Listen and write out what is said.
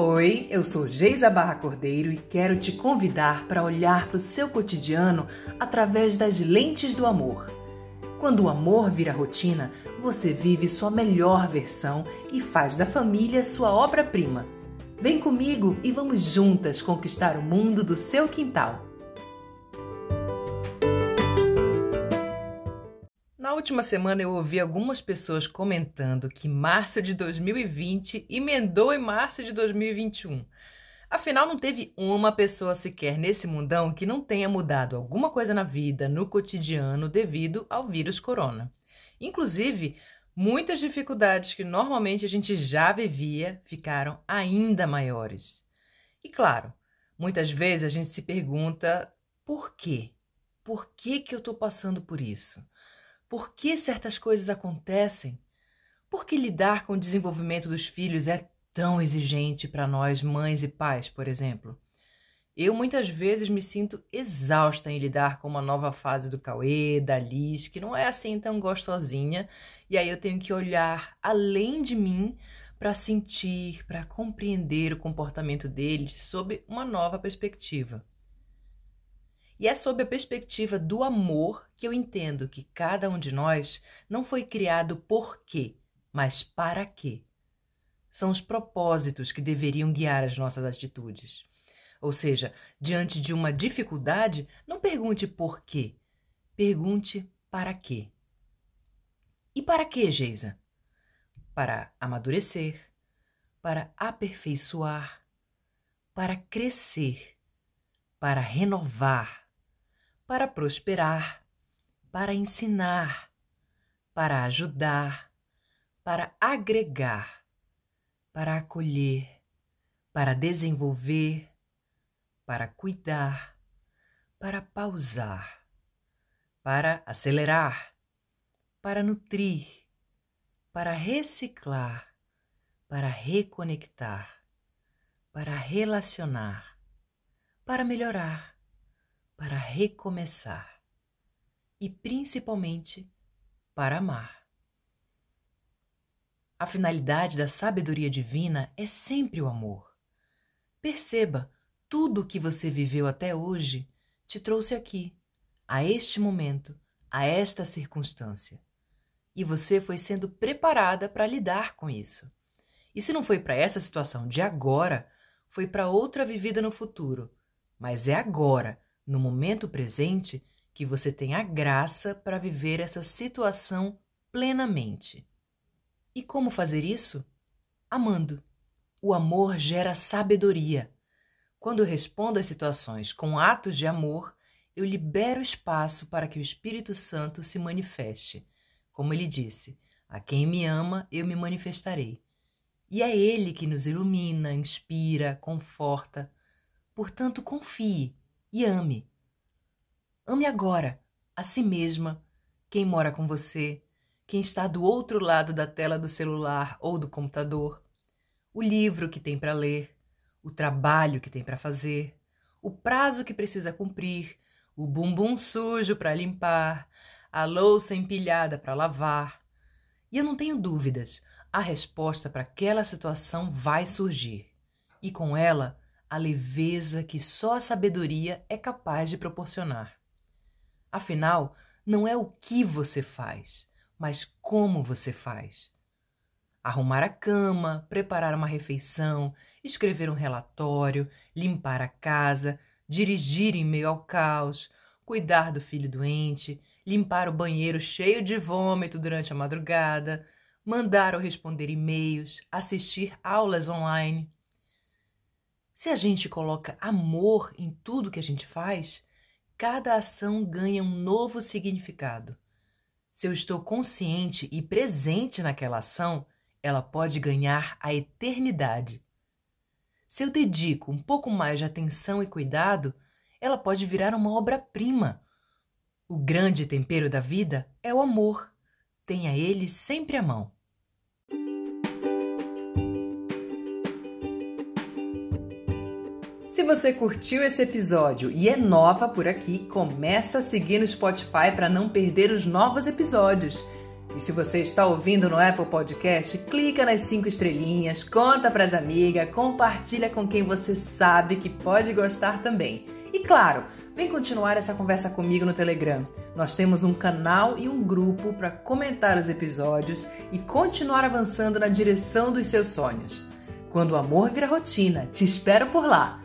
Oi, eu sou Geisa Barra Cordeiro e quero te convidar para olhar para o seu cotidiano através das lentes do amor. Quando o amor vira rotina, você vive sua melhor versão e faz da família sua obra-prima. Vem comigo e vamos juntas conquistar o mundo do seu quintal. Última semana eu ouvi algumas pessoas comentando que março de 2020 emendou em março de 2021. Afinal, não teve uma pessoa sequer nesse mundão que não tenha mudado alguma coisa na vida, no cotidiano, devido ao vírus corona. Inclusive, muitas dificuldades que normalmente a gente já vivia ficaram ainda maiores. E claro, muitas vezes a gente se pergunta por quê? Por que, que eu estou passando por isso? Por que certas coisas acontecem? Por que lidar com o desenvolvimento dos filhos é tão exigente para nós, mães e pais, por exemplo? Eu muitas vezes me sinto exausta em lidar com uma nova fase do Cauê, da Liz, que não é assim tão gostosinha, e aí eu tenho que olhar além de mim para sentir, para compreender o comportamento deles sob uma nova perspectiva. E é sob a perspectiva do amor que eu entendo que cada um de nós não foi criado por quê, mas para quê. São os propósitos que deveriam guiar as nossas atitudes. Ou seja, diante de uma dificuldade, não pergunte por quê, pergunte para quê. E para quê, Geisa? Para amadurecer, para aperfeiçoar, para crescer, para renovar, para prosperar, para ensinar, para ajudar, para agregar, para acolher, para desenvolver, para cuidar, para pausar, para acelerar, para nutrir, para reciclar, para reconectar, para relacionar, para melhorar para recomeçar e principalmente para amar. A finalidade da sabedoria divina é sempre o amor. Perceba, tudo o que você viveu até hoje te trouxe aqui, a este momento, a esta circunstância. E você foi sendo preparada para lidar com isso. E se não foi para essa situação de agora, foi para outra vivida no futuro. Mas é agora, no momento presente, que você tem a graça para viver essa situação plenamente. E como fazer isso? Amando. O amor gera sabedoria. Quando eu respondo às situações com atos de amor, eu libero espaço para que o Espírito Santo se manifeste. Como ele disse: A quem me ama, eu me manifestarei. E é ele que nos ilumina, inspira, conforta. Portanto, confie e ame. Ame agora a si mesma, quem mora com você, quem está do outro lado da tela do celular ou do computador, o livro que tem para ler, o trabalho que tem para fazer, o prazo que precisa cumprir, o bumbum sujo para limpar, a louça empilhada para lavar. E eu não tenho dúvidas, a resposta para aquela situação vai surgir. E com ela, a leveza que só a sabedoria é capaz de proporcionar. Afinal, não é o que você faz, mas como você faz. Arrumar a cama, preparar uma refeição, escrever um relatório, limpar a casa, dirigir em meio ao caos, cuidar do filho doente, limpar o banheiro cheio de vômito durante a madrugada, mandar ou responder e-mails, assistir aulas online. Se a gente coloca amor em tudo que a gente faz, cada ação ganha um novo significado. Se eu estou consciente e presente naquela ação, ela pode ganhar a eternidade. Se eu dedico um pouco mais de atenção e cuidado, ela pode virar uma obra-prima. O grande tempero da vida é o amor. Tenha ele sempre à mão. Se você curtiu esse episódio e é nova por aqui, começa a seguir no Spotify para não perder os novos episódios. E se você está ouvindo no Apple Podcast, clica nas cinco estrelinhas, conta para as amigas, compartilha com quem você sabe que pode gostar também. E claro, vem continuar essa conversa comigo no Telegram. Nós temos um canal e um grupo para comentar os episódios e continuar avançando na direção dos seus sonhos. Quando o amor vira rotina, te espero por lá.